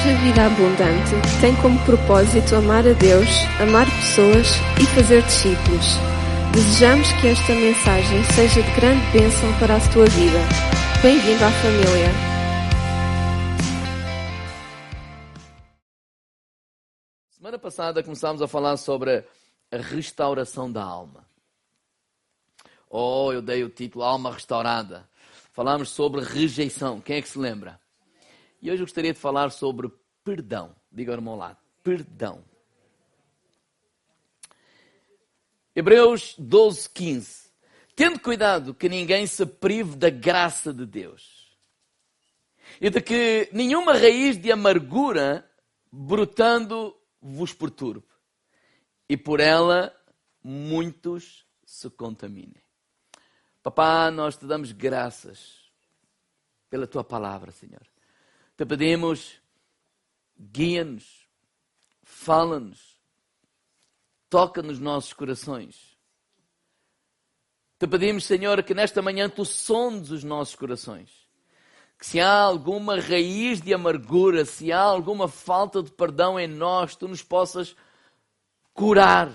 Igreja Vida Abundante tem como propósito amar a Deus, amar pessoas e fazer discípulos. Desejamos que esta mensagem seja de grande bênção para a tua vida. Bem-vindo à família. Semana passada começámos a falar sobre a restauração da alma. Oh, eu dei o título Alma Restaurada. Falámos sobre rejeição. Quem é que se lembra? E hoje eu gostaria de falar sobre perdão. Diga ao meu lado: perdão. Hebreus 12, 15. Tendo cuidado que ninguém se prive da graça de Deus e de que nenhuma raiz de amargura brotando vos perturbe e por ela muitos se contaminem. Papá, nós te damos graças pela tua palavra, Senhor. Te pedimos, guia-nos, fala-nos, toca nos nossos corações. Te pedimos, Senhor, que nesta manhã tu sondes os nossos corações. Que se há alguma raiz de amargura, se há alguma falta de perdão em nós, tu nos possas curar.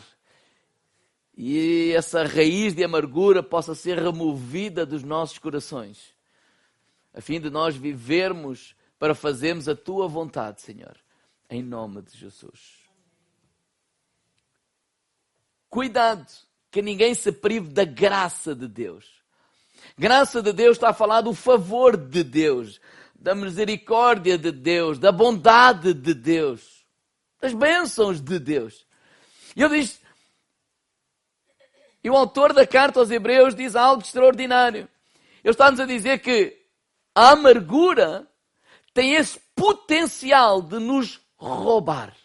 E essa raiz de amargura possa ser removida dos nossos corações, a fim de nós vivermos para fazermos a tua vontade, Senhor, em nome de Jesus. Cuidado, que ninguém se prive da graça de Deus. Graça de Deus está a falar do favor de Deus, da misericórdia de Deus, da bondade de Deus, das bênçãos de Deus. E ele diz, e o autor da carta aos Hebreus diz algo extraordinário. Ele está-nos a dizer que a amargura tem esse potencial de nos roubar.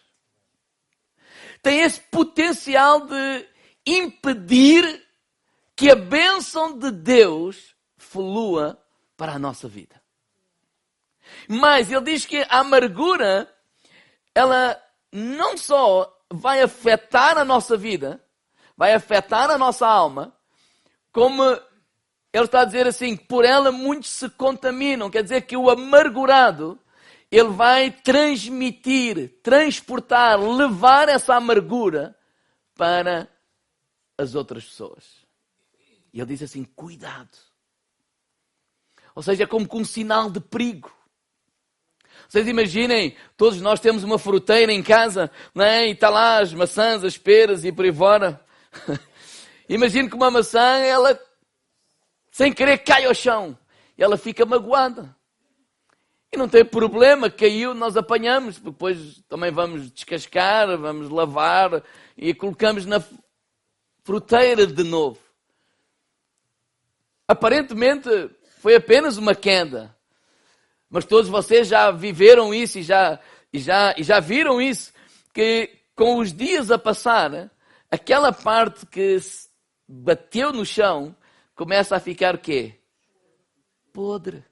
Tem esse potencial de impedir que a bênção de Deus flua para a nossa vida. Mas ele diz que a amargura, ela não só vai afetar a nossa vida, vai afetar a nossa alma, como ele está a dizer assim, por ela muitos se contaminam. Quer dizer que o amargurado, ele vai transmitir, transportar, levar essa amargura para as outras pessoas. E ele diz assim, cuidado. Ou seja, é como com um sinal de perigo. Vocês imaginem, todos nós temos uma fruteira em casa, não é? e está lá as maçãs, as peras e por aí fora. Imagine que uma maçã, ela sem querer cai ao chão. E ela fica magoada. E não tem problema, caiu, nós apanhamos, depois também vamos descascar, vamos lavar e colocamos na fruteira de novo. Aparentemente foi apenas uma queda, mas todos vocês já viveram isso e já, e já, e já viram isso, que com os dias a passar, aquela parte que bateu no chão começa a ficar o quê? Podre.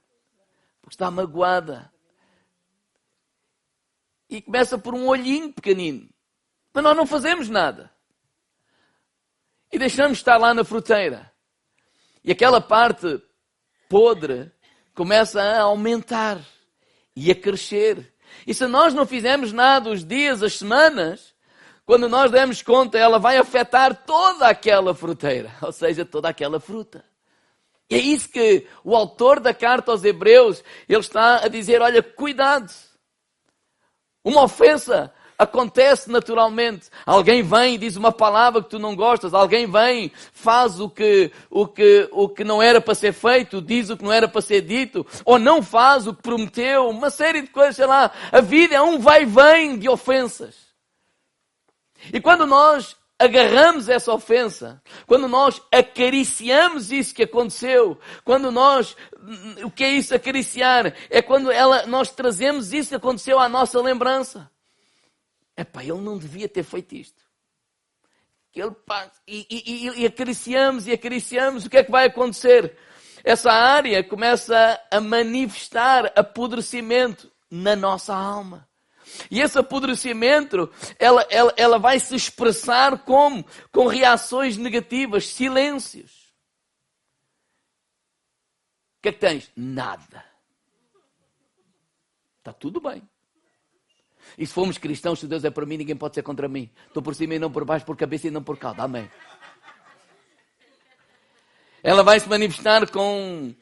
Porque está magoada. E começa por um olhinho pequenino. Mas nós não fazemos nada. E deixamos estar lá na fruteira. E aquela parte podre começa a aumentar e a crescer. E se nós não fizermos nada os dias, as semanas, quando nós demos conta, ela vai afetar toda aquela fruteira, ou seja, toda aquela fruta. E é isso que o autor da carta aos Hebreus, ele está a dizer, olha, cuidado. Uma ofensa acontece naturalmente. Alguém vem e diz uma palavra que tu não gostas, alguém vem, faz o que, o que, o que não era para ser feito, diz o que não era para ser dito, ou não faz o que prometeu, uma série de coisas, sei lá. A vida é um vai-vem de ofensas. E quando nós agarramos essa ofensa, quando nós acariciamos isso que aconteceu, quando nós, o que é isso acariciar? É quando ela, nós trazemos isso que aconteceu à nossa lembrança. Epá, ele não devia ter feito isto. Ele, pá, e, e, e acariciamos e acariciamos, o que é que vai acontecer? Essa área começa a manifestar apodrecimento na nossa alma. E esse apodrecimento, ela, ela, ela vai se expressar como? Com reações negativas, silêncios. O que é que tens? Nada. Está tudo bem. E se formos cristãos, se Deus é por mim, ninguém pode ser contra mim. Estou por cima e não por baixo, por cabeça e não por cauda. Amém. Ela vai se manifestar com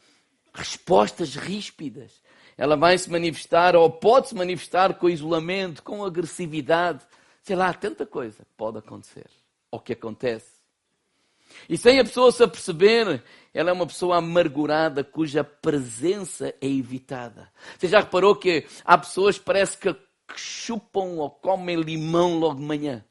respostas ríspidas. Ela vai se manifestar, ou pode se manifestar com isolamento, com agressividade. Sei lá, tanta coisa pode acontecer. Ou que acontece. E sem a pessoa se aperceber, ela é uma pessoa amargurada cuja presença é evitada. Você já reparou que há pessoas que parece que chupam ou comem limão logo de manhã?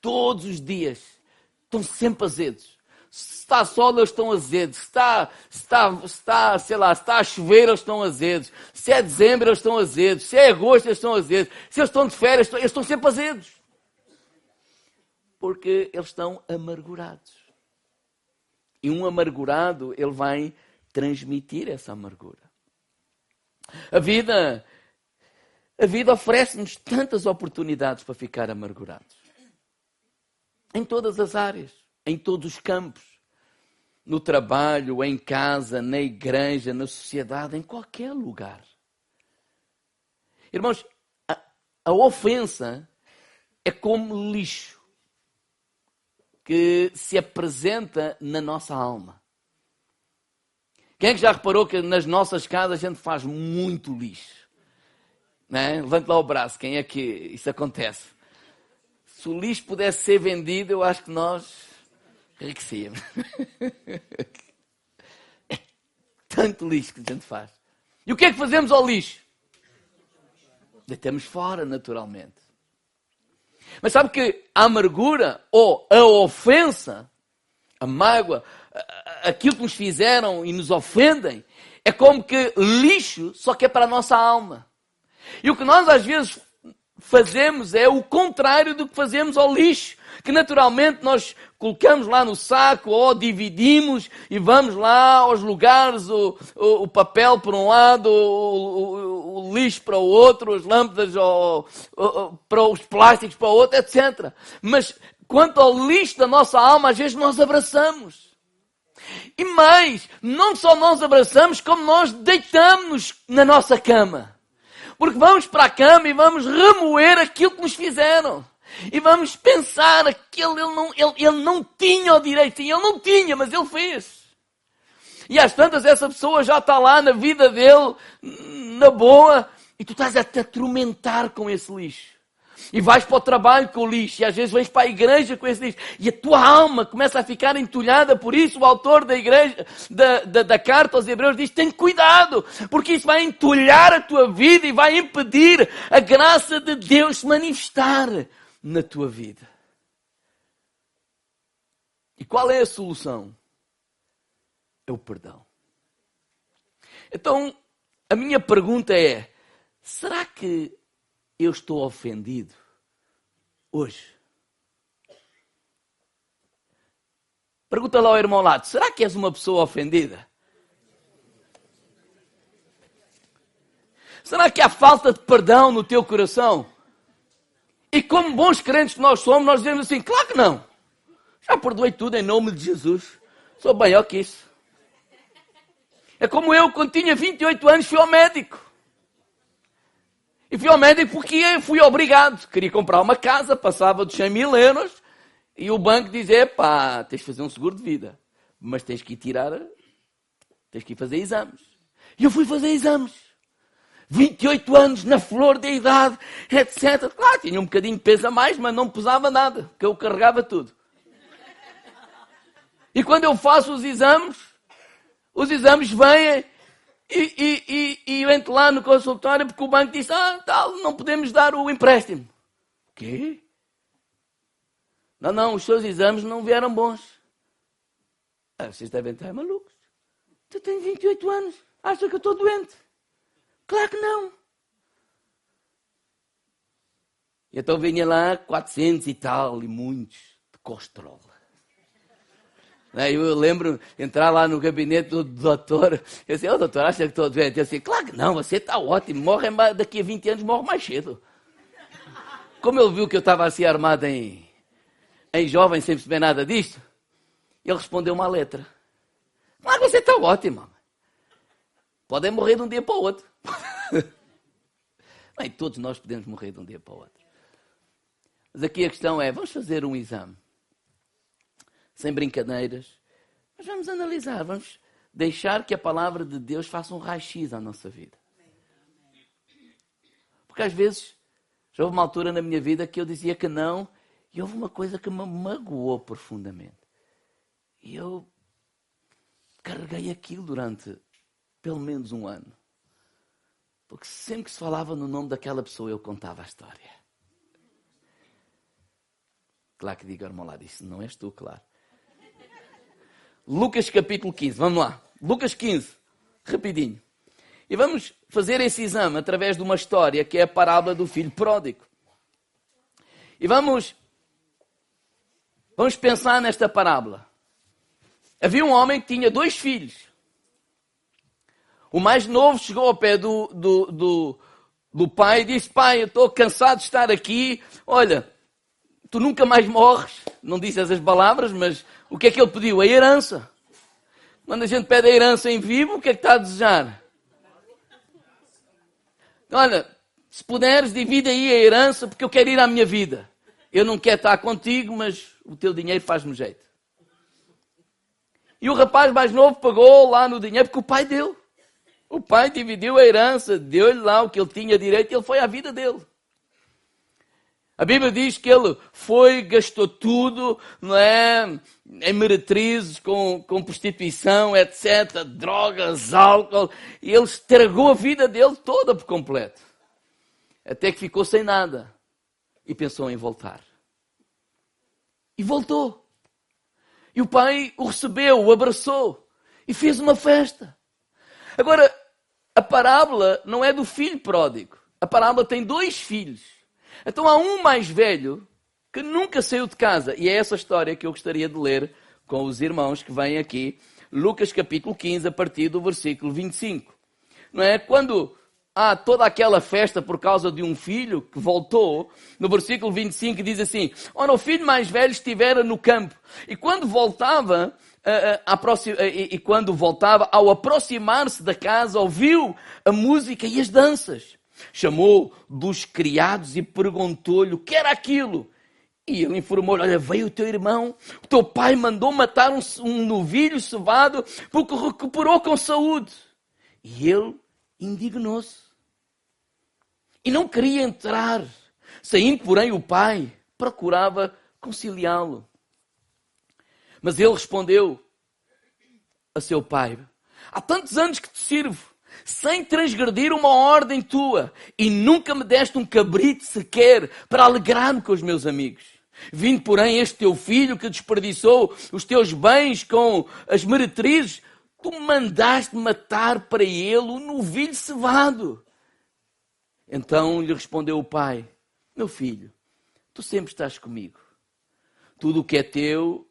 Todos os dias. Estão sempre azedos. Se está sol, eles estão azedos. Se está, está, está, sei lá, se está a chover, eles estão azedos. Se é dezembro, eles estão azedos. Se é agosto, eles estão azedos. Se eles estão de férias, eles estão sempre azedos. Porque eles estão amargurados. E um amargurado, ele vai transmitir essa amargura. A vida, a vida oferece-nos tantas oportunidades para ficar amargurados. Em todas as áreas em todos os campos. No trabalho, em casa, na igreja, na sociedade, em qualquer lugar. Irmãos, a, a ofensa é como lixo que se apresenta na nossa alma. Quem é que já reparou que nas nossas casas a gente faz muito lixo? Né? Levante lá o braço, quem é que isso acontece? Se o lixo pudesse ser vendido, eu acho que nós enriquecia-me. É tanto lixo que a gente faz. E o que é que fazemos ao lixo? Deitamos fora, naturalmente. Mas sabe que a amargura ou a ofensa, a mágoa, aquilo que nos fizeram e nos ofendem, é como que lixo, só que é para a nossa alma. E o que nós às vezes fazemos é o contrário do que fazemos ao lixo, que naturalmente nós colocamos lá no saco ou dividimos e vamos lá aos lugares, o, o, o papel por um lado, o, o, lixo para o outro, as lâmpadas para os plásticos para o outro, etc. Mas quanto ao lixo da nossa alma, às vezes nós abraçamos. E mais, não só nós abraçamos, como nós deitamos na nossa cama. Porque vamos para a cama e vamos remoer aquilo que nos fizeram. E vamos pensar que ele, ele, não, ele, ele não tinha o direito. Ele não tinha, mas ele fez. E às tantas essa pessoa já está lá na vida dele, na boa, e tu estás a te atormentar com esse lixo. E vais para o trabalho com o lixo, e às vezes vais para a igreja com esse lixo, e a tua alma começa a ficar entulhada. Por isso, o autor da igreja, da, da, da carta aos Hebreus, diz: tem cuidado, porque isso vai entulhar a tua vida e vai impedir a graça de Deus se manifestar na tua vida. E qual é a solução? É o perdão. Então, a minha pergunta é: será que eu estou ofendido hoje? Pergunta lá ao irmão lado: será que és uma pessoa ofendida? Será que há falta de perdão no teu coração? E como bons crentes que nós somos, nós dizemos assim: claro que não. Já perdoei tudo em nome de Jesus. Sou maior que isso. É como eu, quando tinha 28 anos, fui ao médico. E fui ao médico porque fui obrigado. Queria comprar uma casa, passava de 100 mil euros. E o banco dizia: pá, tens de fazer um seguro de vida. Mas tens que ir tirar, tens que ir fazer exames. E eu fui fazer exames. 28 anos na flor da idade, etc. Claro, tinha um bocadinho de peso a mais, mas não pesava nada, porque eu carregava tudo. E quando eu faço os exames, os exames vêm e, e, e, e eu entro lá no consultório porque o banco disse, ah, tal, não podemos dar o empréstimo. O quê? Não, não, os seus exames não vieram bons. Ah, vocês devem estar malucos. Tu tens 28 anos, acha que eu estou doente. Claro que não. Então vinha lá 400 e tal, e muitos, de colesterol. Né, eu lembro entrar lá no gabinete do doutor. Eu disse, ô oh, doutor, acha que estou doente? Eu disse, claro que não, você está ótimo, morre daqui a 20 anos, morre mais cedo. Como ele viu que eu estava assim armado em, em jovem, sem perceber nada disto, ele respondeu uma letra. Claro que você está ótimo. Podem morrer de um dia para o outro. Bem, todos nós podemos morrer de um dia para o outro. Mas aqui a questão é: vamos fazer um exame. Sem brincadeiras. Mas vamos analisar, vamos deixar que a palavra de Deus faça um raio-x à nossa vida. Porque às vezes, já houve uma altura na minha vida que eu dizia que não, e houve uma coisa que me magoou profundamente. E eu carreguei aquilo durante pelo menos um ano. Porque sempre que se falava no nome daquela pessoa, eu contava a história. Claro que diga, irmão lá, disse, não és tu, claro. Lucas capítulo 15, vamos lá. Lucas 15, rapidinho. E vamos fazer esse exame através de uma história que é a parábola do filho pródigo. E vamos, vamos pensar nesta parábola. Havia um homem que tinha dois filhos. O mais novo chegou ao pé do, do, do, do pai e disse: Pai, eu estou cansado de estar aqui. Olha, tu nunca mais morres. Não disse essas palavras, mas o que é que ele pediu? A herança. Quando a gente pede a herança em vivo, o que é que está a desejar? Olha, se puderes, divide aí a herança, porque eu quero ir à minha vida. Eu não quero estar contigo, mas o teu dinheiro faz-me jeito. E o rapaz mais novo pagou lá no dinheiro, porque o pai deu. O pai dividiu a herança, deu-lhe lá o que ele tinha direito e ele foi à vida dele. A Bíblia diz que ele foi, gastou tudo, não é? Em meretrizes, com, com prostituição, etc., drogas, álcool, e ele estragou a vida dele toda por completo. Até que ficou sem nada e pensou em voltar. E voltou. E o pai o recebeu, o abraçou e fez uma festa. Agora, a parábola não é do filho pródigo. A parábola tem dois filhos. Então há um mais velho que nunca saiu de casa. E é essa história que eu gostaria de ler com os irmãos que vêm aqui. Lucas capítulo 15, a partir do versículo 25. Não é? Quando há toda aquela festa por causa de um filho que voltou, no versículo 25 diz assim: Ora, o filho mais velho estivera no campo, e quando voltava, e quando voltava, ao aproximar-se da casa, ouviu a música e as danças. Chamou dos criados e perguntou-lhe o que era aquilo. E ele informou-lhe: Olha, veio o teu irmão, o teu pai mandou matar um, um novilho cevado porque recuperou com saúde. E ele indignou-se. E não queria entrar. Saindo, porém, o pai procurava conciliá-lo. Mas ele respondeu a seu pai: Há tantos anos que te sirvo, sem transgredir uma ordem tua, e nunca me deste um cabrito sequer para alegrar-me com os meus amigos. Vindo, porém, este teu filho que desperdiçou os teus bens com as meretrizes, tu mandaste matar para ele um novilho cevado. Então lhe respondeu o pai: Meu filho, tu sempre estás comigo. Tudo o que é teu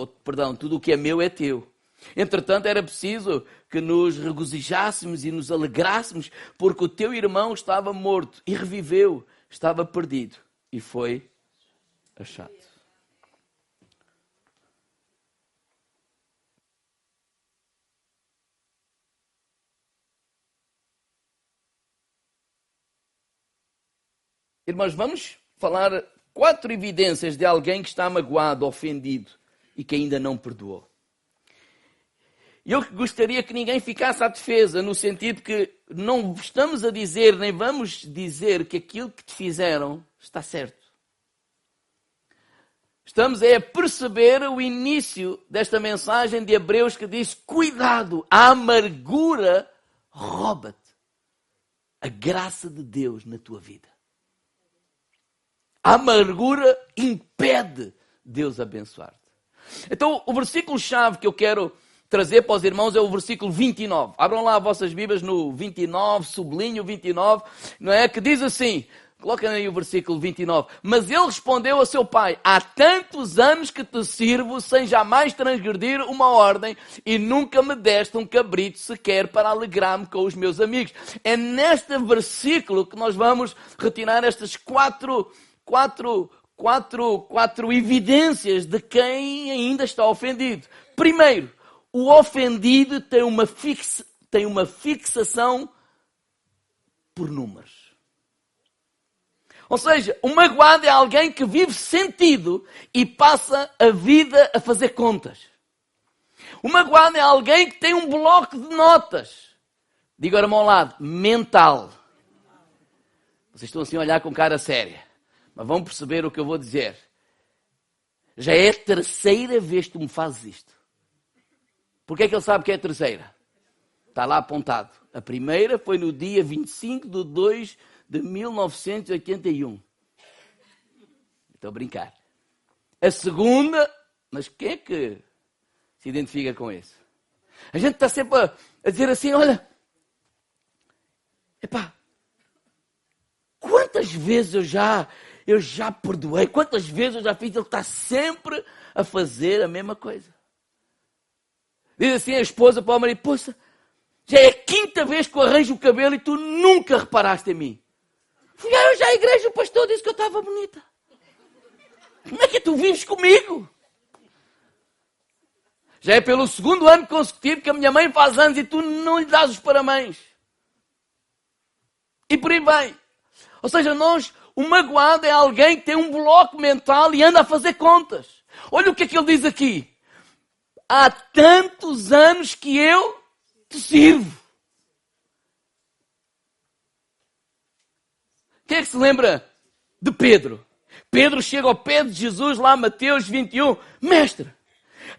ou, perdão, tudo o que é meu é teu. Entretanto, era preciso que nos regozijássemos e nos alegrássemos, porque o teu irmão estava morto e reviveu, estava perdido e foi achado. Irmãos, vamos falar quatro evidências de alguém que está magoado, ofendido e que ainda não perdoou. Eu gostaria que ninguém ficasse à defesa, no sentido que não estamos a dizer, nem vamos dizer que aquilo que te fizeram está certo. Estamos a perceber o início desta mensagem de Hebreus que diz: cuidado, a amargura rouba-te a graça de Deus na tua vida. A amargura impede Deus abençoar. Então, o versículo-chave que eu quero trazer para os irmãos é o versículo 29. Abram lá as vossas Bíblias no 29, sublinho 29, não é? Que diz assim, coloquem aí o versículo 29. Mas ele respondeu a seu pai, há tantos anos que te sirvo sem jamais transgredir uma ordem e nunca me deste um cabrito sequer para alegrar-me com os meus amigos. É neste versículo que nós vamos retirar estas quatro, quatro quatro, quatro evidências de quem ainda está ofendido. Primeiro, o ofendido tem uma, fixa, tem uma fixação por números. Ou seja, o magoado é alguém que vive sentido e passa a vida a fazer contas. O magoado é alguém que tem um bloco de notas. Digo agora ao lado, mental. Vocês estão assim a olhar com cara séria. Mas vão perceber o que eu vou dizer. Já é a terceira vez que tu me fazes isto. Porquê é que ele sabe que é a terceira? Está lá apontado. A primeira foi no dia 25 de 2 de 1981. Estou a brincar. A segunda, mas quem é que se identifica com isso? A gente está sempre a, a dizer assim: olha, epá, quantas vezes eu já, eu já perdoei, quantas vezes eu já fiz, ele está sempre a fazer a mesma coisa. Diz assim a esposa para o marido: Poxa, já é a quinta vez que eu arranjo o cabelo e tu nunca reparaste em mim. Fui eu já à igreja, o pastor disse que eu estava bonita. Como é que tu vives comigo? Já é pelo segundo ano consecutivo que a minha mãe faz anos e tu não lhe dás os parabéns. E por aí vai. Ou seja, nós, o magoado é alguém que tem um bloco mental e anda a fazer contas. Olha o que é que ele diz aqui. Há tantos anos que eu te sirvo. Quem é que se lembra de Pedro? Pedro chega ao pé de Jesus, lá Mateus 21. Mestre,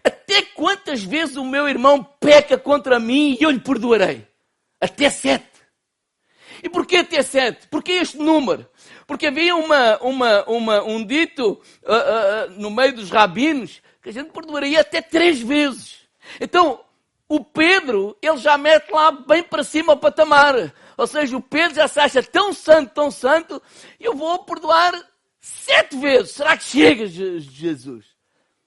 até quantas vezes o meu irmão peca contra mim e eu lhe perdoarei? Até sete. E porquê até sete? Porquê este número? Porque havia uma, uma, uma, um dito uh, uh, no meio dos rabinos que a gente perdoaria até três vezes. Então, o Pedro, ele já mete lá bem para cima o patamar. Ou seja, o Pedro já se acha tão santo, tão santo, eu vou perdoar sete vezes. Será que chega, Jesus?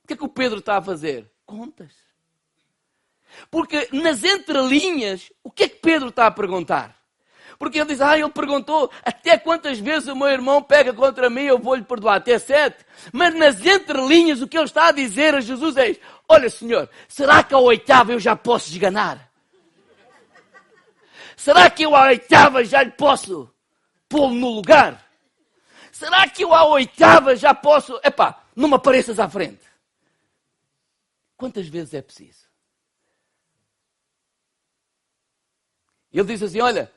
O que é que o Pedro está a fazer? Contas. Porque nas entrelinhas, o que é que Pedro está a perguntar? Porque ele diz, ah, ele perguntou até quantas vezes o meu irmão pega contra mim, eu vou lhe perdoar, até sete. Mas nas entrelinhas, o que ele está a dizer a Jesus é, olha senhor, será que ao oitavo eu já posso esganar? Será que eu à oitava já lhe posso pô-lo no lugar? Será que eu à oitava já posso. Epá, não me apareças à frente. Quantas vezes é preciso? Ele diz assim: Olha,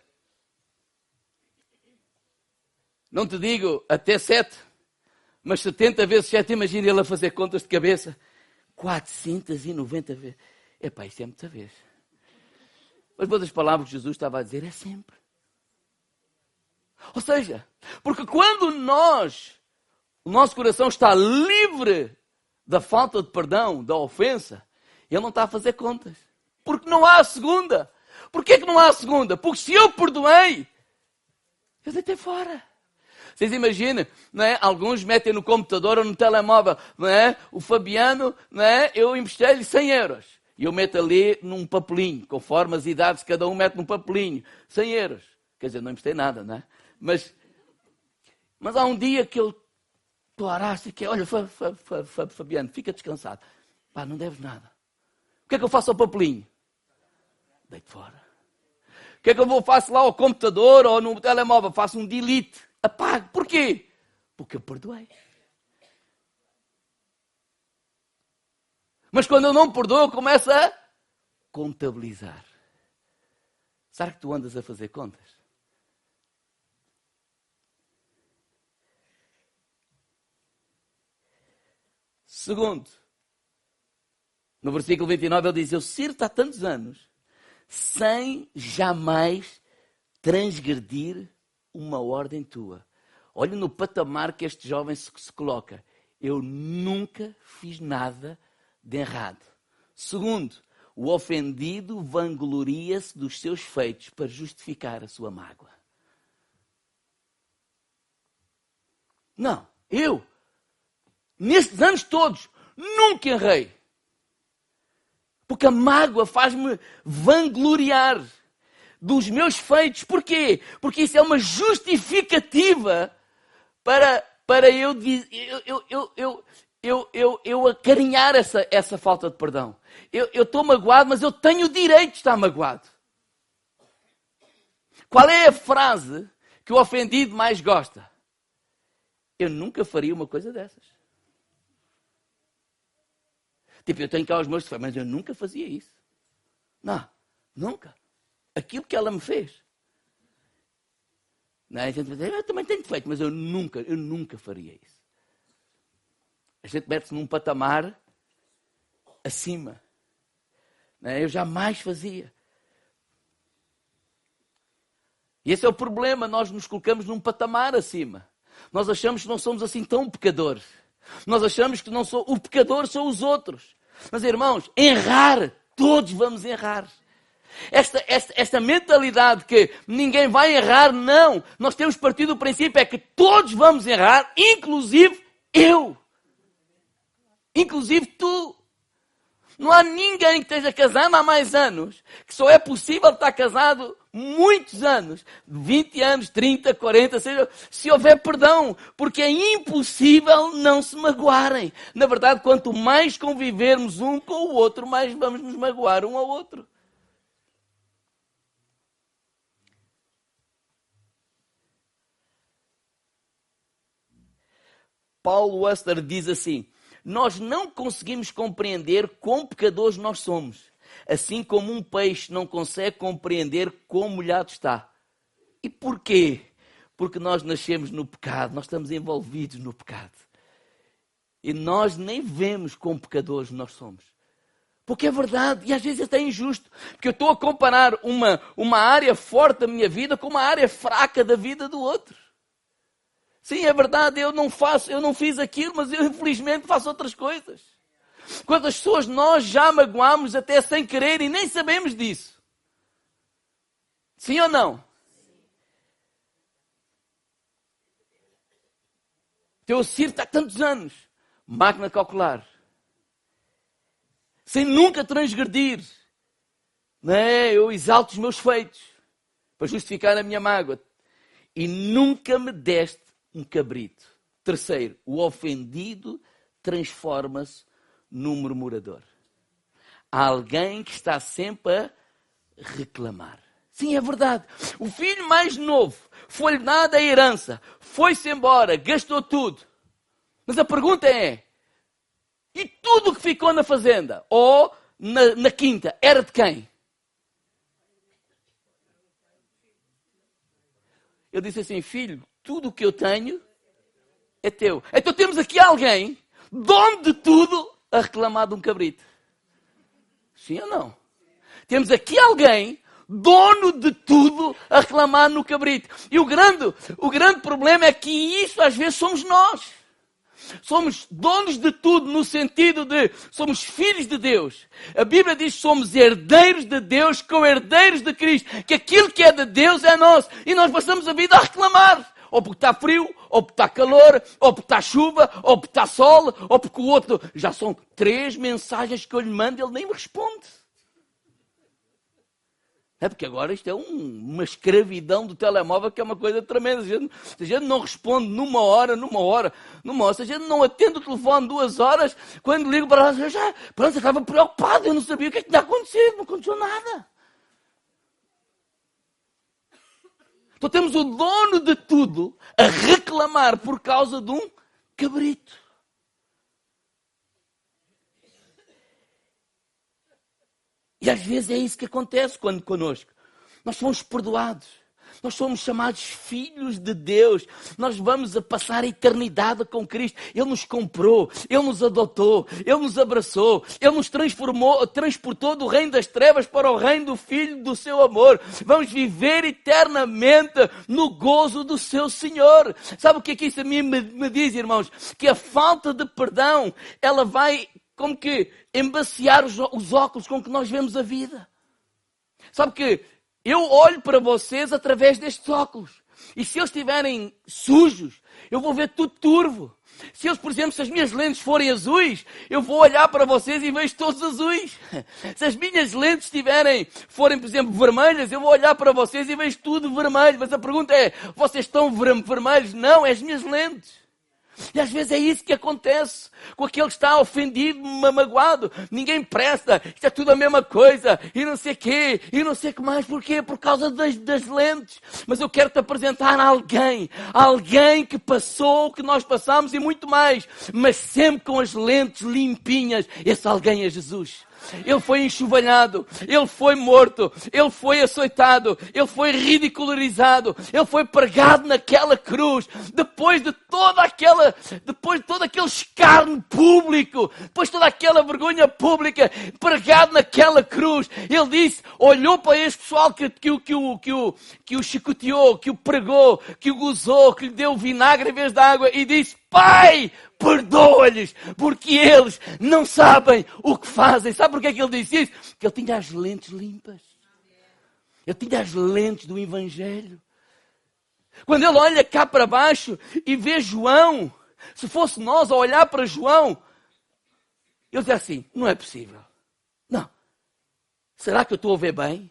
não te digo até sete, mas 70 vezes sete. Imagina ele a fazer contas de cabeça. 490 vezes. Epá, isso é muita vez. Mas outras palavras que Jesus estava a dizer é sempre. Ou seja, porque quando nós, o nosso coração está livre da falta de perdão, da ofensa, ele não está a fazer contas. Porque não há a segunda. Porquê que não há a segunda? Porque se eu perdoei, eu deitei fora. Vocês imaginam, não é? Alguns metem no computador ou no telemóvel, não é? O Fabiano, não é? Eu emprestei-lhe 100 euros. E eu meto ali num papelinho, conforme as idades, cada um mete num papelinho. 100 euros. Quer dizer, não emprestei nada, não é? Mas, mas há um dia que ele paraste e que, olha, Fabiano, fica descansado. Pá, não deves nada. O que é que eu faço ao papelinho? Deito fora. O que é que eu vou faço lá ao computador ou no telemóvel? Faço um delete. Apago. Porquê? Porque eu perdoei. Mas quando eu não perdoo, começa a contabilizar. Será que tu andas a fazer contas? Segundo, no versículo 29 ele diz: Eu sirvo há tantos anos sem jamais transgredir uma ordem tua. Olha no patamar que este jovem se, se coloca. Eu nunca fiz nada de errado. Segundo, o ofendido vangloria-se dos seus feitos para justificar a sua mágoa. Não, eu, nestes anos todos, nunca errei. Porque a mágoa faz-me vangloriar dos meus feitos. Porquê? Porque isso é uma justificativa para, para eu, eu, eu, eu, eu, eu, eu, acarinhar essa, essa falta de perdão. Eu estou magoado, mas eu tenho o direito de estar magoado. Qual é a frase que o ofendido mais gosta? Eu nunca faria uma coisa dessas. Tipo, eu tenho cá os meus mas eu nunca fazia isso. Não, nunca. Aquilo que ela me fez. Não, é? a gente dizer, eu também tenho defeito, mas eu nunca, eu nunca faria isso. A gente mete-se num patamar acima. Não, é? eu jamais fazia. E esse é o problema, nós nos colocamos num patamar acima. Nós achamos que não somos assim tão pecadores. Nós achamos que não sou, o pecador são os outros. Mas irmãos, errar, todos vamos errar. Esta, esta, esta mentalidade que ninguém vai errar, não. Nós temos partido do princípio é que todos vamos errar, inclusive eu. Inclusive tu. Não há ninguém que esteja casado há mais anos, que só é possível estar casado muitos anos, 20 anos, 30, 40, seja, se houver perdão, porque é impossível não se magoarem. Na verdade, quanto mais convivermos um com o outro, mais vamos nos magoar um ao outro. Paulo Oster diz assim: nós não conseguimos compreender quão pecadores nós somos, assim como um peixe não consegue compreender quão molhado está. E porquê? Porque nós nascemos no pecado, nós estamos envolvidos no pecado. E nós nem vemos quão pecadores nós somos. Porque é verdade, e às vezes é até injusto. Porque eu estou a comparar uma, uma área forte da minha vida com uma área fraca da vida do outro. Sim, é verdade, eu não faço, eu não fiz aquilo, mas eu infelizmente faço outras coisas. Quantas pessoas nós já magoamos até sem querer e nem sabemos disso? Sim ou não? Teu circo há tantos anos. Máquina calcular. Sem nunca transgredir. Não é? Eu exalto os meus feitos para justificar a minha mágoa. E nunca me deste um cabrito. Terceiro, o ofendido transforma-se num murmurador. Há alguém que está sempre a reclamar. Sim, é verdade. O filho mais novo foi-lhe dada a herança, foi-se embora, gastou tudo. Mas a pergunta é: e tudo o que ficou na fazenda ou na, na quinta era de quem? Eu disse assim: filho, tudo o que eu tenho é teu. Então temos aqui alguém, dono de tudo, a reclamar de um cabrito. Sim ou não? Temos aqui alguém, dono de tudo, a reclamar no cabrito. E o grande, o grande problema é que isso às vezes somos nós. Somos donos de tudo no sentido de somos filhos de Deus. A Bíblia diz que somos herdeiros de Deus, co-herdeiros de Cristo, que aquilo que é de Deus é nosso. E nós passamos a vida a reclamar ou porque está frio, ou porque está calor, ou porque está chuva, ou porque está sol, ou porque o outro. Já são três mensagens que eu lhe mando e ele nem me responde. É porque agora isto é um, uma escravidão do telemóvel que é uma coisa tremenda. Se a, gente, a gente não responde numa hora, numa hora, numa hora, se a gente não atende o telefone duas horas, quando ligo para ela, já, pronto, eu estava preocupado, eu não sabia o que é que tinha acontecido, não aconteceu nada. Então temos o dono de tudo a reclamar por causa de um cabrito. E às vezes é isso que acontece quando conosco. Nós somos perdoados. Nós somos chamados filhos de Deus. Nós vamos a passar a eternidade com Cristo. Ele nos comprou, Ele nos adotou, Ele nos abraçou, Ele nos transformou, transportou do reino das trevas para o reino do Filho do seu amor. Vamos viver eternamente no gozo do seu Senhor. Sabe o que é que isso a mim me, me diz, irmãos? Que a falta de perdão, ela vai como que embaciar os, os óculos com que nós vemos a vida. Sabe que eu olho para vocês através destes óculos. E se eles estiverem sujos, eu vou ver tudo turvo. Se eles, por exemplo, se as minhas lentes forem azuis, eu vou olhar para vocês e vejo todos azuis. Se as minhas lentes estiverem, forem, por exemplo, vermelhas, eu vou olhar para vocês e vejo tudo vermelho. Mas a pergunta é, vocês estão vermelhos? Não, é as minhas lentes. E às vezes é isso que acontece com aquele que está ofendido, magoado. Ninguém presta, isto é tudo a mesma coisa, e não sei quê, e não sei que mais. Porquê? Por causa das, das lentes. Mas eu quero te apresentar alguém, alguém que passou o que nós passamos e muito mais, mas sempre com as lentes limpinhas. Esse alguém é Jesus. Ele foi enxovalhado, ele foi morto, ele foi açoitado, ele foi ridicularizado, ele foi pregado naquela cruz, depois de toda aquela, depois de todo aquele escárnio público, depois de toda aquela vergonha pública, pregado naquela cruz. Ele disse, olhou para este pessoal que, que, que, o, que, o, que o chicoteou, que o pregou, que o gozou, que lhe deu vinagre em vez de água e disse, Pai, perdoa-lhes, porque eles não sabem o que fazem. Sabe porquê que ele disse isso? Porque ele tinha as lentes limpas. Ele tinha as lentes do Evangelho. Quando ele olha cá para baixo e vê João, se fosse nós a olhar para João, ele diz assim: não é possível. Não. Será que eu estou a ver bem?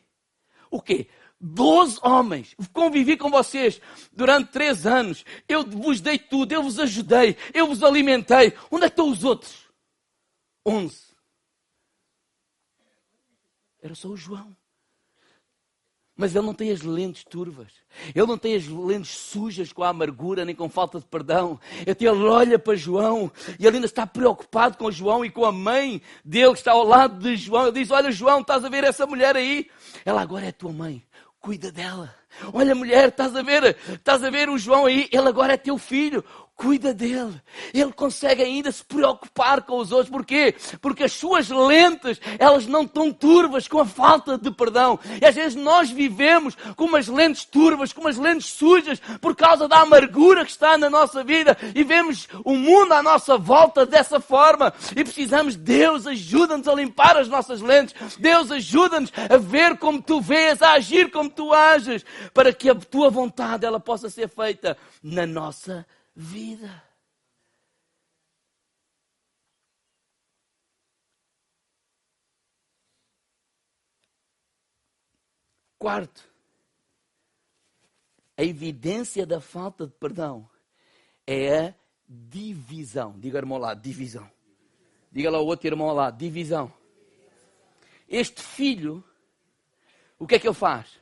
O quê? Doze homens, convivi com vocês durante três anos. Eu vos dei tudo, eu vos ajudei, eu vos alimentei. Onde é que estão os outros? Onze. Era só o João. Mas ele não tem as lentes turvas. Ele não tem as lentes sujas com a amargura nem com falta de perdão. Ele olha para João e ele ainda está preocupado com João e com a mãe dele que está ao lado de João. Ele diz: Olha, João, estás a ver essa mulher aí? Ela agora é tua mãe cuida dela. Olha, mulher, estás a ver? Estás a ver o João aí? Ele agora é teu filho cuida dele. Ele consegue ainda se preocupar com os outros. Porquê? Porque as suas lentes, elas não estão turvas com a falta de perdão. E às vezes nós vivemos com umas lentes turvas, com umas lentes sujas, por causa da amargura que está na nossa vida. E vemos o mundo à nossa volta dessa forma. E precisamos, Deus ajuda-nos a limpar as nossas lentes. Deus ajuda-nos a ver como tu vês, a agir como tu ages, para que a tua vontade ela possa ser feita na nossa vida vida. Quarto, a evidência da falta de perdão é a divisão. Diga, irmão lá, divisão. Diga lá o outro irmão lá, divisão. Este filho, o que é que ele faz?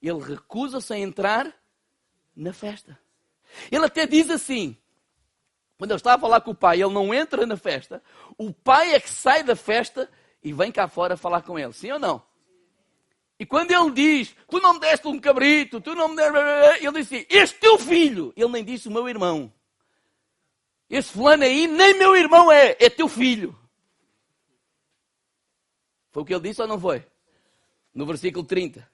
Ele recusa-se a entrar na festa. Ele até diz assim: quando ele está a falar com o pai, ele não entra na festa, o pai é que sai da festa e vem cá fora falar com ele. Sim ou não? E quando ele diz, tu não me deste um cabrito, tu não me deste. Ele diz assim, este teu filho. Ele nem disse o meu irmão. Esse fulano aí, nem meu irmão é, é teu filho. Foi o que ele disse ou não foi? No versículo 30.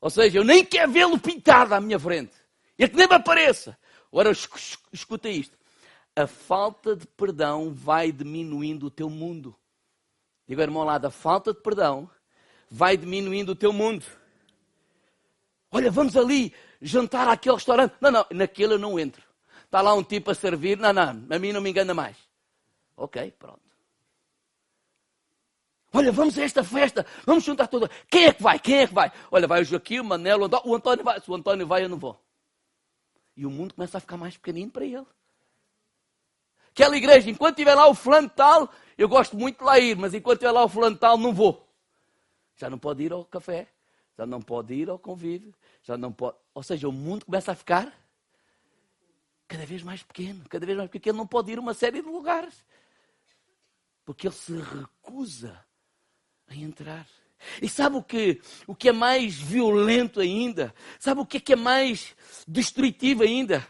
Ou seja, eu nem quero vê-lo pintado à minha frente. E que nem me apareça. Agora escuta isto. A falta de perdão vai diminuindo o teu mundo. Digo, irmão, lá, da falta de perdão vai diminuindo o teu mundo. Olha, vamos ali jantar àquele restaurante. Não, não, naquele eu não entro. Está lá um tipo a servir. Não, não, a mim não me engana mais. Ok, pronto. Olha, vamos a esta festa, vamos juntar toda. Quem é que vai? Quem é que vai? Olha, vai o Joaquim, o Manel, o Antônio, o Antônio vai. Se o Antônio vai, eu não vou. E o mundo começa a ficar mais pequenino para ele. Aquela igreja, enquanto tiver lá o fulano tal, eu gosto muito de lá ir, mas enquanto tiver lá o fulano tal, não vou. Já não pode ir ao café, já não pode ir ao convívio, já não pode. Ou seja, o mundo começa a ficar cada vez mais pequeno, cada vez mais pequeno. Ele não pode ir a uma série de lugares. Porque ele se recusa a entrar. E sabe o que, o que é mais violento ainda? Sabe o é, que é mais destrutivo ainda?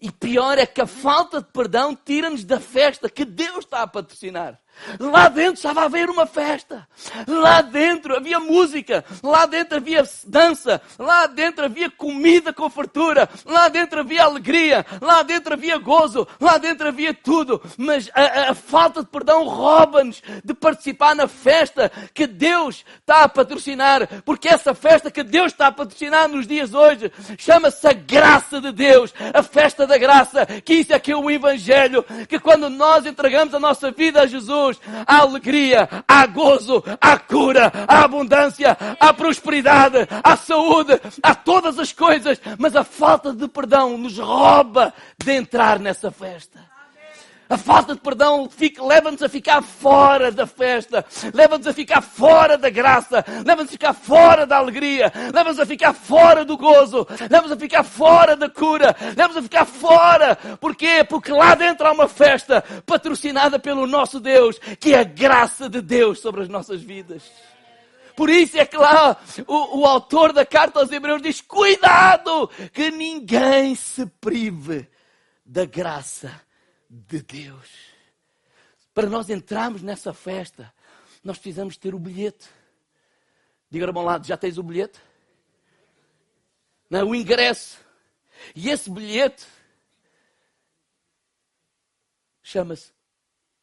E pior é que a falta de perdão tira-nos da festa que Deus está a patrocinar. Lá dentro estava a haver uma festa. Lá dentro havia música. Lá dentro havia dança. Lá dentro havia comida com fartura. Lá dentro havia alegria. Lá dentro havia gozo. Lá dentro havia tudo. Mas a, a falta de perdão rouba-nos de participar na festa que Deus está a patrocinar. Porque essa festa que Deus está a patrocinar nos dias hoje chama-se a graça de Deus. A festa da graça. Que isso é que é o Evangelho. Que quando nós entregamos a nossa vida a Jesus, Jesus há alegria, há gozo, há cura, há abundância, há prosperidade, há saúde, há todas as coisas, mas a falta de perdão nos rouba de entrar nessa festa. A falta de perdão leva-nos a ficar fora da festa, leva-nos a ficar fora da graça, leva-nos a ficar fora da alegria, leva-nos a ficar fora do gozo, leva-nos a ficar fora da cura, leva-nos a ficar fora. Porquê? Porque lá dentro há uma festa patrocinada pelo nosso Deus, que é a graça de Deus sobre as nossas vidas. Por isso é que lá o, o autor da carta aos Hebreus diz: cuidado, que ninguém se prive da graça de Deus. Para nós entrarmos nessa festa, nós precisamos ter o bilhete. Diga ao lado, já tens o bilhete? Não, o ingresso. E esse bilhete chama-se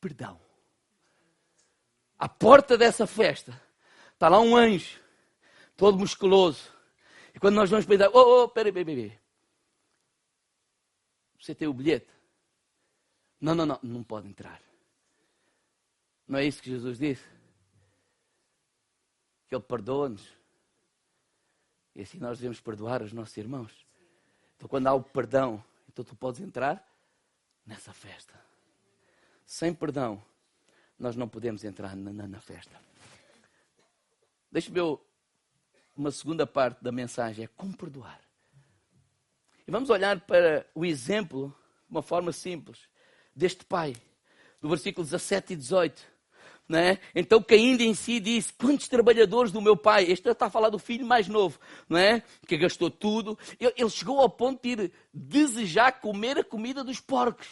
perdão. À porta dessa festa está lá um anjo, todo musculoso. E quando nós vamos pensar, oh, oh, peraí, peraí, peraí. Você tem o bilhete? Não, não, não, não pode entrar. Não é isso que Jesus disse? Que Ele perdoa-nos. E assim nós devemos perdoar os nossos irmãos. Então, quando há o perdão, então tu podes entrar nessa festa. Sem perdão, nós não podemos entrar na, na, na festa. Deixa-me ver uma segunda parte da mensagem: é como perdoar. E vamos olhar para o exemplo de uma forma simples deste pai, do versículo 17 e 18. É? Então ainda em si disse: Quantos trabalhadores do meu pai? Este está a falar do filho mais novo, não é? Que gastou tudo. Ele, chegou ao ponto de ir desejar comer a comida dos porcos.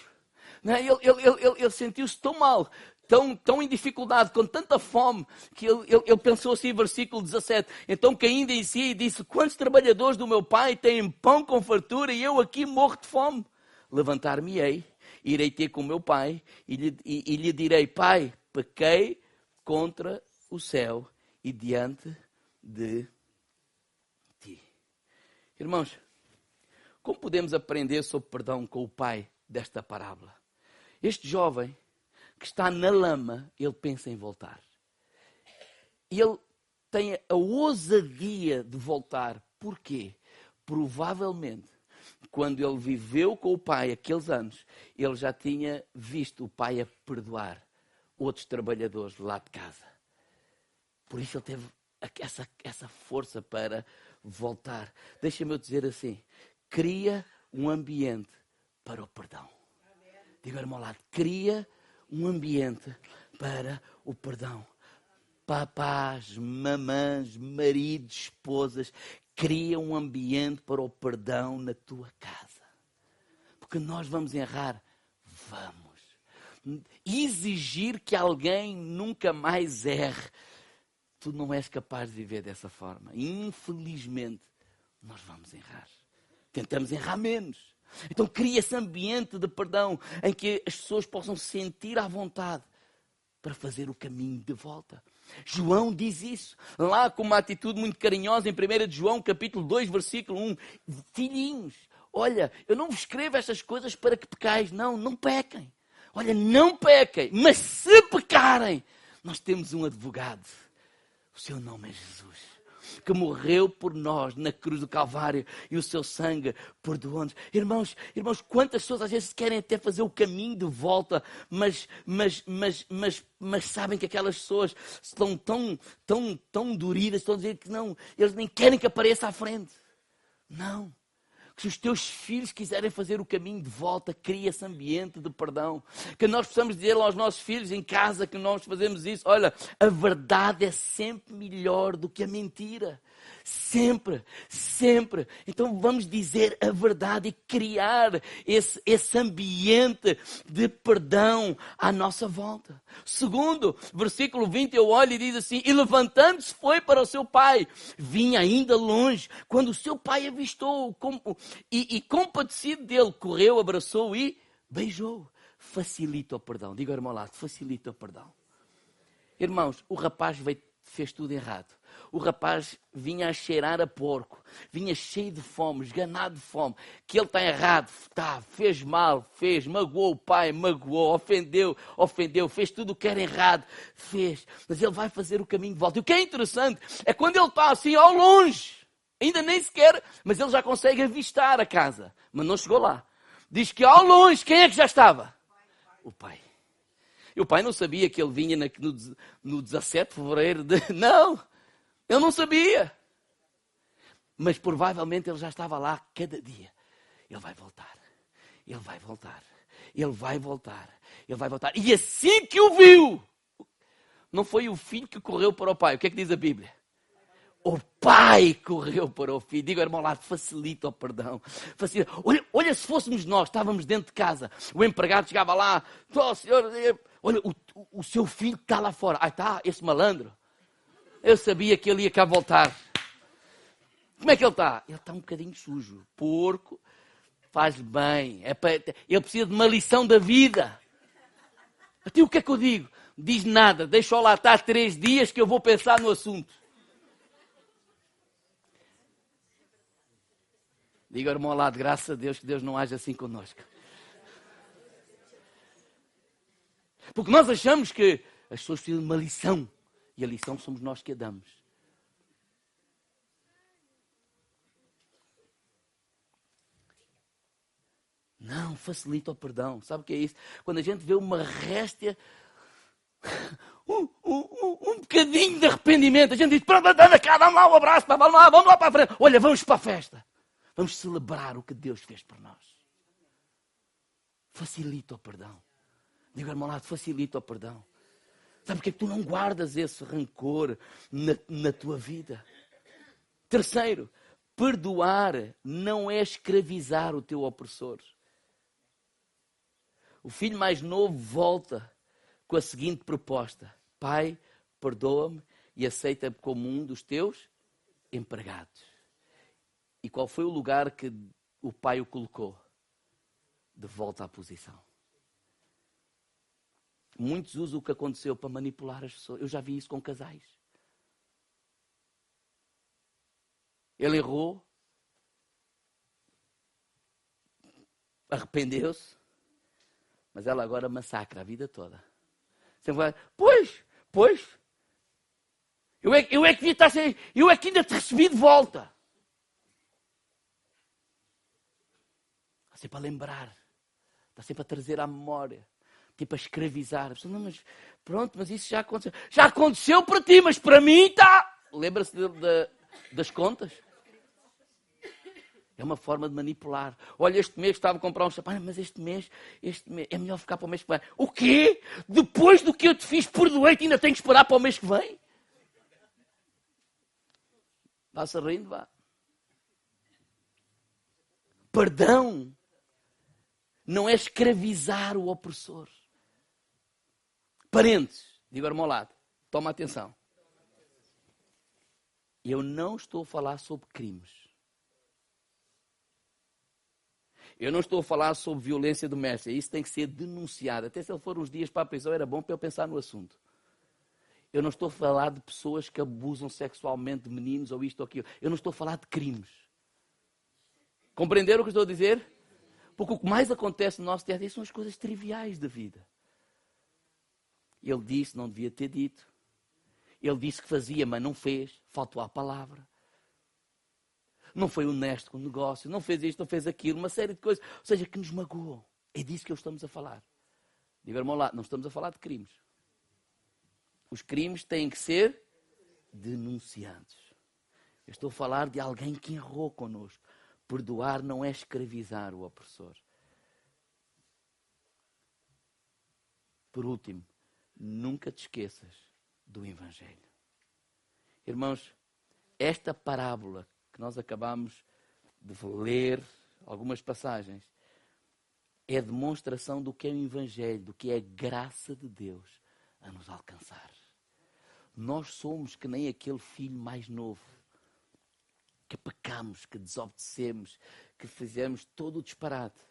Não é? Ele, ele, ele, ele sentiu-se tão mal, tão, tão em dificuldade, com tanta fome, que ele, ele, ele, pensou assim, versículo 17: Então que ainda em si disse: Quantos trabalhadores do meu pai têm pão com fartura e eu aqui morro de fome? Levantar-me-ei irei ter com meu pai e lhe, e, e lhe direi: Pai, pequei contra o céu e diante de ti. Irmãos, como podemos aprender sobre perdão com o pai desta parábola? Este jovem que está na lama, ele pensa em voltar. Ele tem a ousadia de voltar. Porquê? Provavelmente quando ele viveu com o pai aqueles anos, ele já tinha visto o pai a perdoar outros trabalhadores lá de casa. Por isso ele teve essa, essa força para voltar. Deixa-me eu dizer assim: cria um ambiente para o perdão. Diga ao lado, cria um ambiente para o perdão. Papás, mamãs, maridos, esposas, Cria um ambiente para o perdão na tua casa. Porque nós vamos errar. Vamos. Exigir que alguém nunca mais erre. Tu não és capaz de viver dessa forma. Infelizmente, nós vamos errar. Tentamos errar menos. Então cria esse ambiente de perdão em que as pessoas possam sentir à vontade para fazer o caminho de volta. João diz isso, lá com uma atitude muito carinhosa, em 1 de João, capítulo 2, versículo 1. Filhinhos, olha, eu não vos escrevo estas coisas para que pecais, não, não pequem. Olha, não pequem, mas se pecarem, nós temos um advogado. O seu nome é Jesus que morreu por nós na cruz do Calvário e o seu sangue perdoou-nos. Irmãos, irmãos, quantas pessoas às vezes querem até fazer o caminho de volta, mas, mas, mas, mas, mas sabem que aquelas pessoas estão tão, tão, tão duridas, estão a dizer que não, eles nem querem que apareça à frente. Não que se os teus filhos quiserem fazer o caminho de volta, cria esse ambiente de perdão. Que nós possamos dizer aos nossos filhos em casa que nós fazemos isso. Olha, a verdade é sempre melhor do que a mentira. Sempre, sempre. Então vamos dizer a verdade e criar esse, esse ambiente de perdão à nossa volta. Segundo, versículo 20, eu olho e diz assim: E levantando-se foi para o seu pai, vinha ainda longe, quando o seu pai avistou e, e compadecido dele, correu, abraçou e beijou. Facilita o perdão. Diga ao irmão lá, facilita o perdão. Irmãos, o rapaz veio, fez tudo errado o rapaz vinha a cheirar a porco, vinha cheio de fome, esganado de fome, que ele está errado, está, fez mal, fez, magoou o pai, magoou, ofendeu, ofendeu, fez tudo o que era errado, fez, mas ele vai fazer o caminho de volta. E o que é interessante é quando ele está assim ao longe, ainda nem sequer, mas ele já consegue avistar a casa, mas não chegou lá. Diz que ao longe, quem é que já estava? O pai. E o pai não sabia que ele vinha no, no 17 de fevereiro. De... Não, ele não sabia. Mas provavelmente ele já estava lá cada dia. Ele vai voltar. Ele vai voltar. Ele vai voltar. Ele vai voltar. E assim que o viu, não foi o filho que correu para o pai. O que é que diz a Bíblia? O pai correu para o filho. Diga, irmão lá, facilita o perdão. Facilita. Olha, olha, se fôssemos nós, estávamos dentro de casa, o empregado chegava lá, oh, senhor, eh, olha, o, o seu filho está lá fora. Ah, está, esse malandro. Eu sabia que ele ia cá voltar. Como é que ele está? Ele está um bocadinho sujo. Porco, faz bem. É para... Ele precisa de uma lição da vida. Até o que é que eu digo? Diz nada, deixa-o lá estar três dias que eu vou pensar no assunto. Diga, irmão, lá de graças a Deus que Deus não age assim conosco. Porque nós achamos que as pessoas precisam de uma lição. E a lição somos nós que a damos. Não, facilita o perdão. Sabe o que é isso? Quando a gente vê uma réstia, um, um, um, bocadinho de arrependimento, a gente diz: pronto, anda cá, dá lá um abraço, vamos lá, vamos lá para a frente. Olha, vamos para a festa. Vamos celebrar o que Deus fez por nós. Facilita o perdão. Diga, irmão lado, facilita o perdão. Sabe porque é que tu não guardas esse rancor na, na tua vida? Terceiro, perdoar não é escravizar o teu opressor. O filho mais novo volta com a seguinte proposta: Pai, perdoa-me e aceita-me como um dos teus empregados. E qual foi o lugar que o pai o colocou? De volta à posição. Muitos usam o que aconteceu para manipular as pessoas. Eu já vi isso com casais. Ele errou, arrependeu-se, mas ela agora massacra a vida toda. Você vai, pois, pois, eu é, eu é que devia estar sem, eu é que ainda te recebi de volta. Está sempre a lembrar, está sempre a trazer à memória, tipo a escravizar. Não, mas pronto, mas isso já aconteceu. Já aconteceu para ti, mas para mim está. Lembra-se das contas? É uma forma de manipular. Olha, este mês estava a comprar um sapato, mas este mês, este mês, é melhor ficar para o mês que vem. O quê? Depois do que eu te fiz, perdoei-te, ainda tenho que esperar para o mês que vem? Vá-se rindo, vá. Perdão não é escravizar o opressor. Parentes, digo meu lado, toma atenção. Eu não estou a falar sobre crimes. Eu não estou a falar sobre violência doméstica. Isso tem que ser denunciado. Até se ele for uns dias para a prisão, era bom para eu pensar no assunto. Eu não estou a falar de pessoas que abusam sexualmente de meninos ou isto ou aquilo. Eu não estou a falar de crimes. Compreenderam o que estou a dizer? Porque o que mais acontece no nosso dia são as coisas triviais da vida. Ele disse, não devia ter dito. Ele disse que fazia, mas não fez. Faltou a palavra. Não foi honesto com o negócio. Não fez isto, não fez aquilo. Uma série de coisas. Ou seja, que nos magoam. É disso que estamos a falar. Diga, irmão lá, não estamos a falar de crimes. Os crimes têm que ser denunciados. Eu estou a falar de alguém que errou connosco. Perdoar não é escravizar o opressor. Por último, nunca te esqueças do Evangelho. Irmãos, esta parábola que nós acabamos de ler, algumas passagens, é a demonstração do que é o Evangelho, do que é a graça de Deus a nos alcançar. Nós somos que nem aquele filho mais novo que pecamos, que desobedecemos, que fizemos todo o disparate.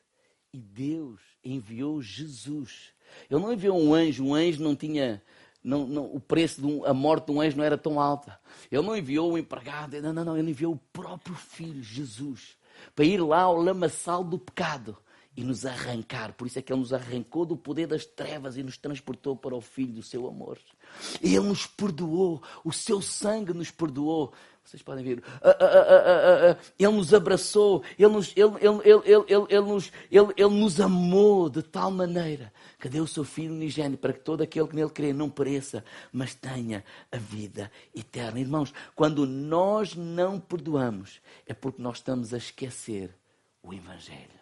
E Deus enviou Jesus. Ele não enviou um anjo, um anjo não tinha não, não, o preço de um, a morte de um anjo não era tão alta. Ele não enviou o empregado, não, não, não, ele enviou o próprio Filho, Jesus, para ir lá ao lamaçal do pecado e nos arrancar. Por isso é que Ele nos arrancou do poder das trevas e nos transportou para o Filho do seu amor. Ele nos perdoou, o seu sangue nos perdoou. Vocês podem ver. Ah, ah, ah, ele nos abraçou, ele nos, ele, ele, ele, ele, ele, nos, ele, ele nos amou de tal maneira que deu o seu Filho unigênito para que todo aquele que nele crê não pereça, mas tenha a vida eterna. Irmãos, quando nós não perdoamos, é porque nós estamos a esquecer o Evangelho.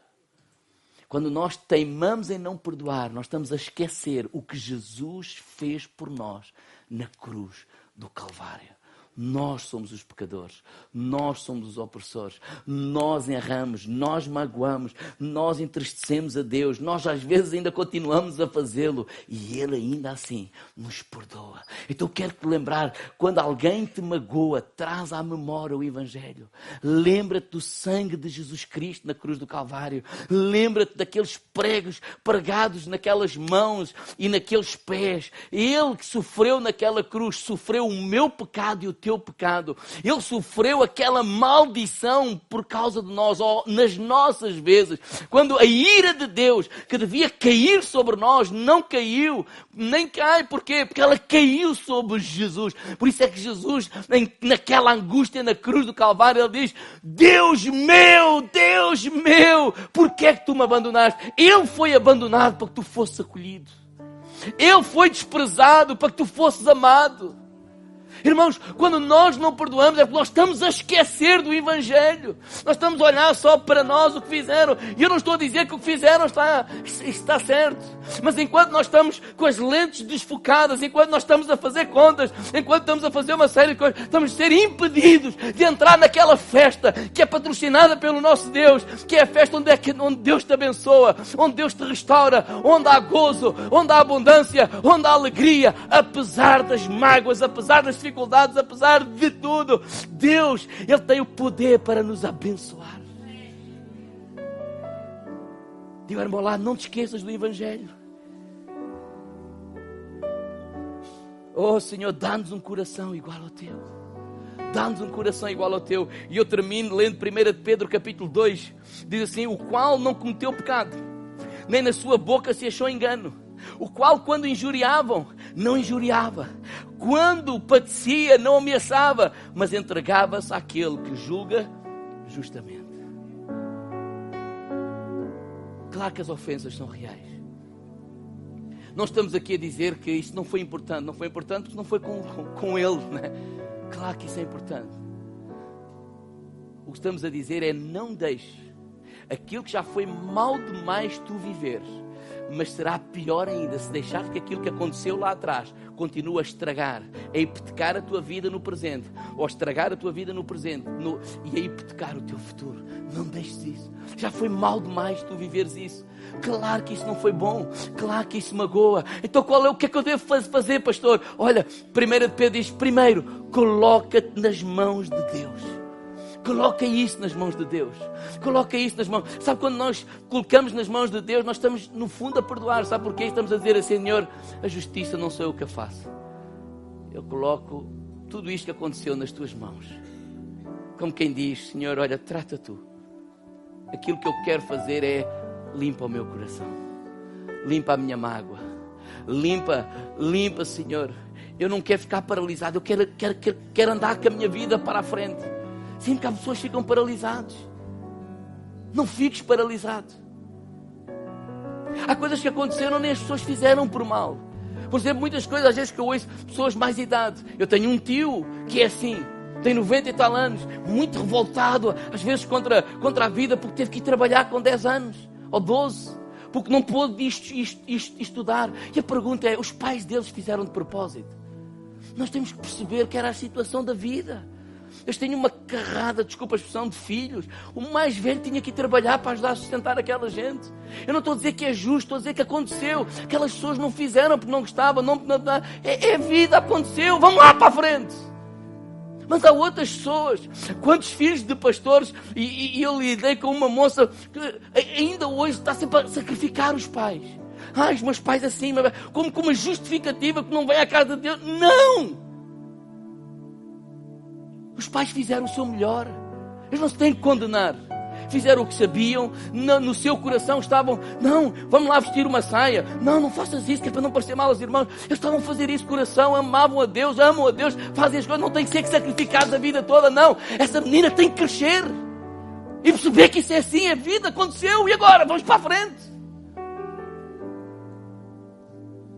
Quando nós teimamos em não perdoar, nós estamos a esquecer o que Jesus fez por nós na cruz do Calvário. Nós somos os pecadores, nós somos os opressores, nós erramos, nós magoamos, nós entristecemos a Deus, nós às vezes ainda continuamos a fazê-lo. E Ele ainda assim nos perdoa. Então quero te lembrar: quando alguém te magoa, traz à memória o Evangelho, lembra-te do sangue de Jesus Cristo na cruz do Calvário, lembra-te daqueles pregos pregados naquelas mãos e naqueles pés. Ele que sofreu naquela cruz, sofreu o meu pecado e o teu teu pecado. Ele sofreu aquela maldição por causa de nós, ou nas nossas vezes. Quando a ira de Deus, que devia cair sobre nós, não caiu, nem cai. Porquê? Porque ela caiu sobre Jesus. Por isso é que Jesus, naquela angústia na cruz do Calvário, ele diz: Deus meu, Deus meu, por que é que tu me abandonaste? Ele foi abandonado para que tu fosses acolhido. Ele foi desprezado para que tu fosses amado. Irmãos, quando nós não perdoamos é porque nós estamos a esquecer do Evangelho. Nós estamos a olhar só para nós o que fizeram. E eu não estou a dizer que o que fizeram está, está certo. Mas enquanto nós estamos com as lentes desfocadas, enquanto nós estamos a fazer contas, enquanto estamos a fazer uma série de coisas, estamos a ser impedidos de entrar naquela festa que é patrocinada pelo nosso Deus, que é a festa onde, é, onde Deus te abençoa, onde Deus te restaura, onde há gozo, onde há abundância, onde há alegria, apesar das mágoas, apesar das dificuldades, apesar de tudo, Deus, Ele tem o poder para nos abençoar. Diga, irmão, lá, não te esqueças do Evangelho. Oh Senhor, dá-nos um coração igual ao teu. Dá-nos um coração igual ao teu. E eu termino lendo 1 Pedro capítulo 2. Diz assim: O qual não cometeu pecado, nem na sua boca se achou engano. O qual, quando injuriavam, não injuriava. Quando padecia, não ameaçava, mas entregava-se àquele que julga justamente. Claro que as ofensas são reais. Não estamos aqui a dizer que isso não foi importante. Não foi importante porque não foi com, com, com ele. Né? Claro que isso é importante. O que estamos a dizer é: não deixe aquilo que já foi mal demais tu viveres mas será pior ainda se deixar que aquilo que aconteceu lá atrás continue a estragar, a hipotecar a tua vida no presente, ou estragar a tua vida no presente no, e a hipotecar o teu futuro. Não deixes isso. Já foi mal demais tu viveres isso. Claro que isso não foi bom, claro que isso magoa. Então qual é o que é que eu devo fazer, pastor? Olha, primeiro de Pedro diz: primeiro, coloca-te nas mãos de Deus. Coloca isso nas mãos de Deus. Coloca isso nas mãos. Sabe quando nós colocamos nas mãos de Deus, nós estamos no fundo a perdoar. Sabe porquê? Estamos a dizer assim, Senhor, a justiça não sou eu que a faço. Eu coloco tudo isto que aconteceu nas tuas mãos. Como quem diz, Senhor, olha, trata tu. Aquilo que eu quero fazer é limpa o meu coração. Limpa a minha mágoa. Limpa, limpa, Senhor. Eu não quero ficar paralisado. Eu quero, quero, quero, quero andar com a minha vida para a frente. Sempre que há pessoas que ficam paralisadas. Não fiques paralisado. Há coisas que aconteceram nem as pessoas fizeram por mal. Por exemplo, muitas coisas, às vezes que eu ouço pessoas mais idade. Eu tenho um tio que é assim, tem 90 e tal anos, muito revoltado, às vezes contra, contra a vida, porque teve que ir trabalhar com 10 anos ou 12, porque não pôde isto, isto, isto, estudar. E a pergunta é: os pais deles fizeram de propósito? Nós temos que perceber que era a situação da vida. Eles têm uma carrada, desculpa a expressão, de filhos. O mais velho tinha que ir trabalhar para ajudar a sustentar aquela gente. Eu não estou a dizer que é justo, estou a dizer que aconteceu. Aquelas pessoas não fizeram porque não gostavam. Não, não, não. É, é vida, aconteceu. Vamos lá para a frente. Mas há outras pessoas, quantos filhos de pastores, e, e eu lidei com uma moça que ainda hoje está sempre a sacrificar os pais. Ah, os meus pais assim, como com uma justificativa que não vem à casa de Deus. Não! Os pais fizeram o seu melhor. Eles não se têm que condenar fizeram o que sabiam, no, seu coração estavam, não, vamos lá vestir uma saia, não, não faças isso, que é para não parecer mal aos irmãos. Eles estavam a fazer isso coração, amavam a Deus, amam a Deus, fazem as coisas, não têm que ser sacrificados a vida toda, não. Essa menina tem que crescer e perceber que isso é assim, a vida aconteceu e agora vamos para a frente.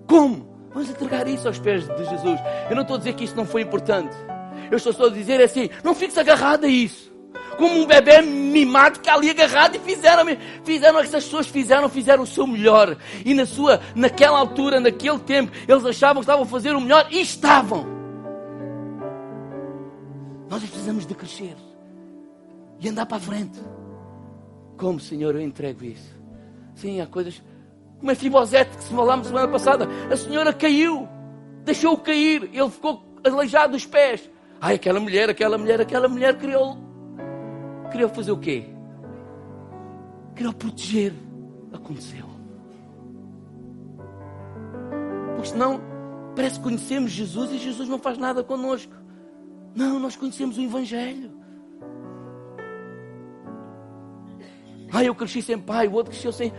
Como? Vamos entregar isso aos pés de Jesus. Eu não estou a dizer que isso não foi importante. Eu estou só a dizer assim: não fiques agarrado a isso como um bebê mimado que ali agarrado e fizeram, fizeram essas pessoas fizeram, fizeram o seu melhor. E na sua, naquela altura, naquele tempo, eles achavam que estavam a fazer o melhor e estavam. Nós precisamos de crescer e andar para a frente. Como, Senhor, eu entrego isso? Sim, há coisas como a Fibosete que se falámos semana passada. A senhora caiu, deixou-o cair, ele ficou aleijado dos pés. Ai, aquela mulher, aquela mulher, aquela mulher criou Queria fazer o quê? Queria proteger. Aconteceu. Porque senão parece que conhecemos Jesus e Jesus não faz nada conosco. Não, nós conhecemos o Evangelho. Ah, eu cresci sem pai, o outro cresceu sem.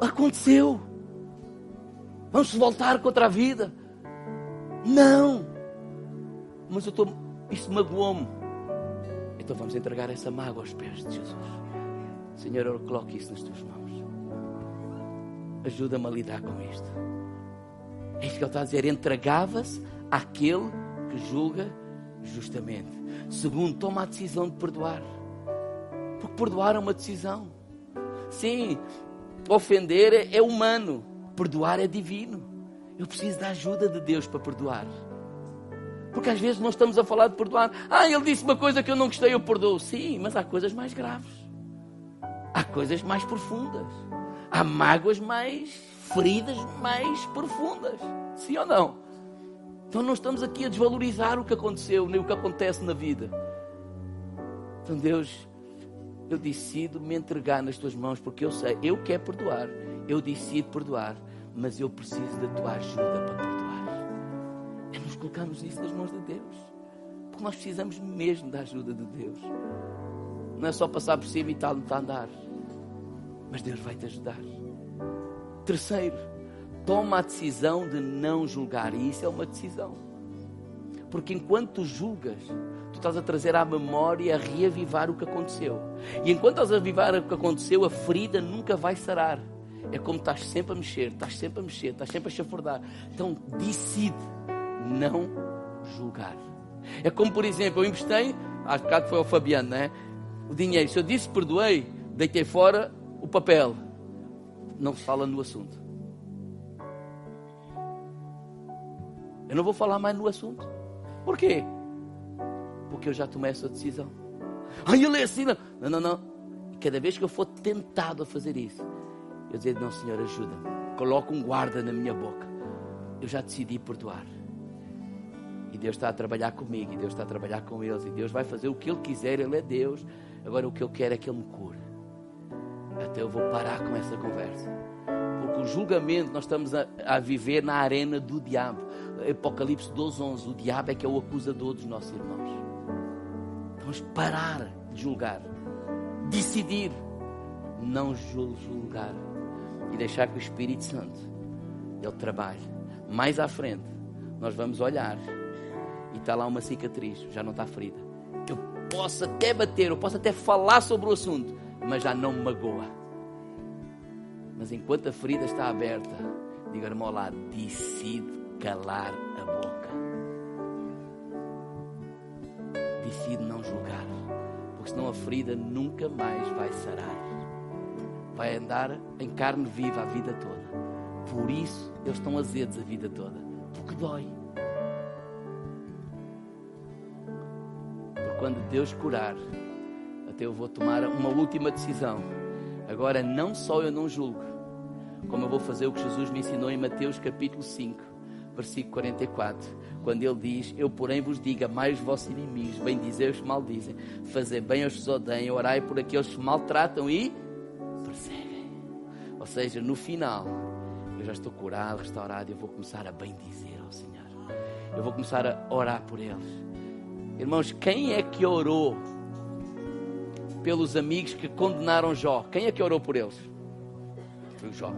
Aconteceu. Vamos voltar contra a vida. Não. Mas eu estou. Isso magoou-me. Então vamos entregar essa mágoa aos pés de Jesus. Senhor, eu coloco isso nas tuas mãos. Ajuda-me a lidar com isto. É isto que ele está a dizer. Entregava-se àquele que julga justamente. Segundo, toma a decisão de perdoar. Porque perdoar é uma decisão. Sim, ofender é humano, perdoar é divino. Eu preciso da ajuda de Deus para perdoar. Porque às vezes nós estamos a falar de perdoar. Ah, ele disse uma coisa que eu não gostei, eu perdoo. Sim, mas há coisas mais graves. Há coisas mais profundas. Há mágoas mais feridas mais profundas. Sim ou não? Então não estamos aqui a desvalorizar o que aconteceu, nem o que acontece na vida. Então Deus, eu decido me entregar nas tuas mãos porque eu sei, eu quero perdoar, eu decido perdoar, mas eu preciso da tua ajuda para perdoar colocarmos isso nas mãos de Deus. Porque nós precisamos mesmo da ajuda de Deus. Não é só passar por cima e tal, não está a andar. Mas Deus vai te ajudar. Terceiro, toma a decisão de não julgar. E isso é uma decisão. Porque enquanto tu julgas, tu estás a trazer à memória, a reavivar o que aconteceu. E enquanto estás a avivar o que aconteceu, a ferida nunca vai sarar. É como estás sempre a mexer, estás sempre a mexer, estás sempre a chafurdar. Então decide não julgar. É como, por exemplo, eu emprestei, acho que foi ao Fabiano, né? O dinheiro. Se eu disse perdoei, deitei fora o papel. Não se fala no assunto. Eu não vou falar mais no assunto. Por quê? Porque eu já tomei essa decisão. Ai, ele é assim. Não, não, não. não. Cada vez que eu for tentado a fazer isso, eu dizer, não, Senhor, ajuda-me. Coloca um guarda na minha boca. Eu já decidi perdoar. E Deus está a trabalhar comigo, e Deus está a trabalhar com eles, e Deus vai fazer o que Ele quiser, Ele é Deus. Agora o que eu quero é que Ele me cure. Até eu vou parar com essa conversa. Porque o julgamento nós estamos a, a viver na arena do diabo. Apocalipse 12, 11. O diabo é que é o acusador dos nossos irmãos. Vamos parar de julgar. Decidir não julgar. E deixar que o Espírito Santo Ele trabalhe. Mais à frente, nós vamos olhar está lá uma cicatriz, já não está ferida. Eu posso até bater, eu posso até falar sobre o assunto, mas já não me magoa. Mas enquanto a ferida está aberta, diga irmão lá, decide calar a boca. Decide não julgar, porque senão a ferida nunca mais vai sarar. Vai andar em carne viva a vida toda. Por isso eles estão azedos a vida toda, porque dói. Quando Deus curar, até eu vou tomar uma última decisão. Agora, não só eu não julgo, como eu vou fazer o que Jesus me ensinou em Mateus capítulo 5, versículo 44, quando ele diz: Eu, porém, vos digo: mais os vossos inimigos, bem dizer os que maldizem, fazer bem aos que os odeiam, orai por aqueles que maltratam e perseguem. Ou seja, no final, eu já estou curado, restaurado, eu vou começar a bendizer ao Senhor. Eu vou começar a orar por eles. Irmãos, quem é que orou pelos amigos que condenaram Jó? Quem é que orou por eles? Foi o Jó.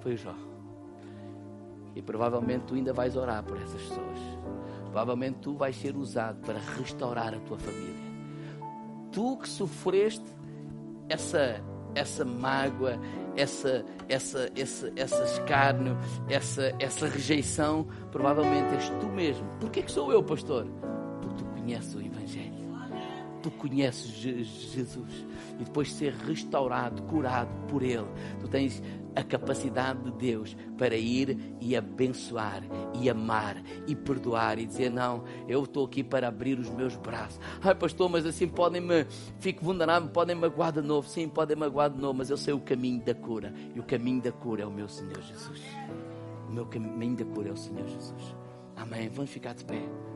Foi o Jó. E provavelmente tu ainda vais orar por essas pessoas. Provavelmente tu vais ser usado para restaurar a tua família. Tu que sofreste essa essa mágoa, essa, essa, essa, essa escárnio, essa, essa rejeição, provavelmente és tu mesmo. Porquê que sou eu, pastor? Porque tu conheces o Evangelho. Tu conheces Jesus. E depois de ser restaurado, curado por Ele, tu tens a capacidade de Deus para ir e abençoar, e amar, e perdoar, e dizer: Não, eu estou aqui para abrir os meus braços. Ai, pastor, mas assim podem-me, fico vulnerável, podem magoar de novo. Sim, podem magoar de novo, mas eu sei o caminho da cura, e o caminho da cura é o meu Senhor Jesus. O meu caminho da cura é o Senhor Jesus. Amém. Vamos ficar de pé.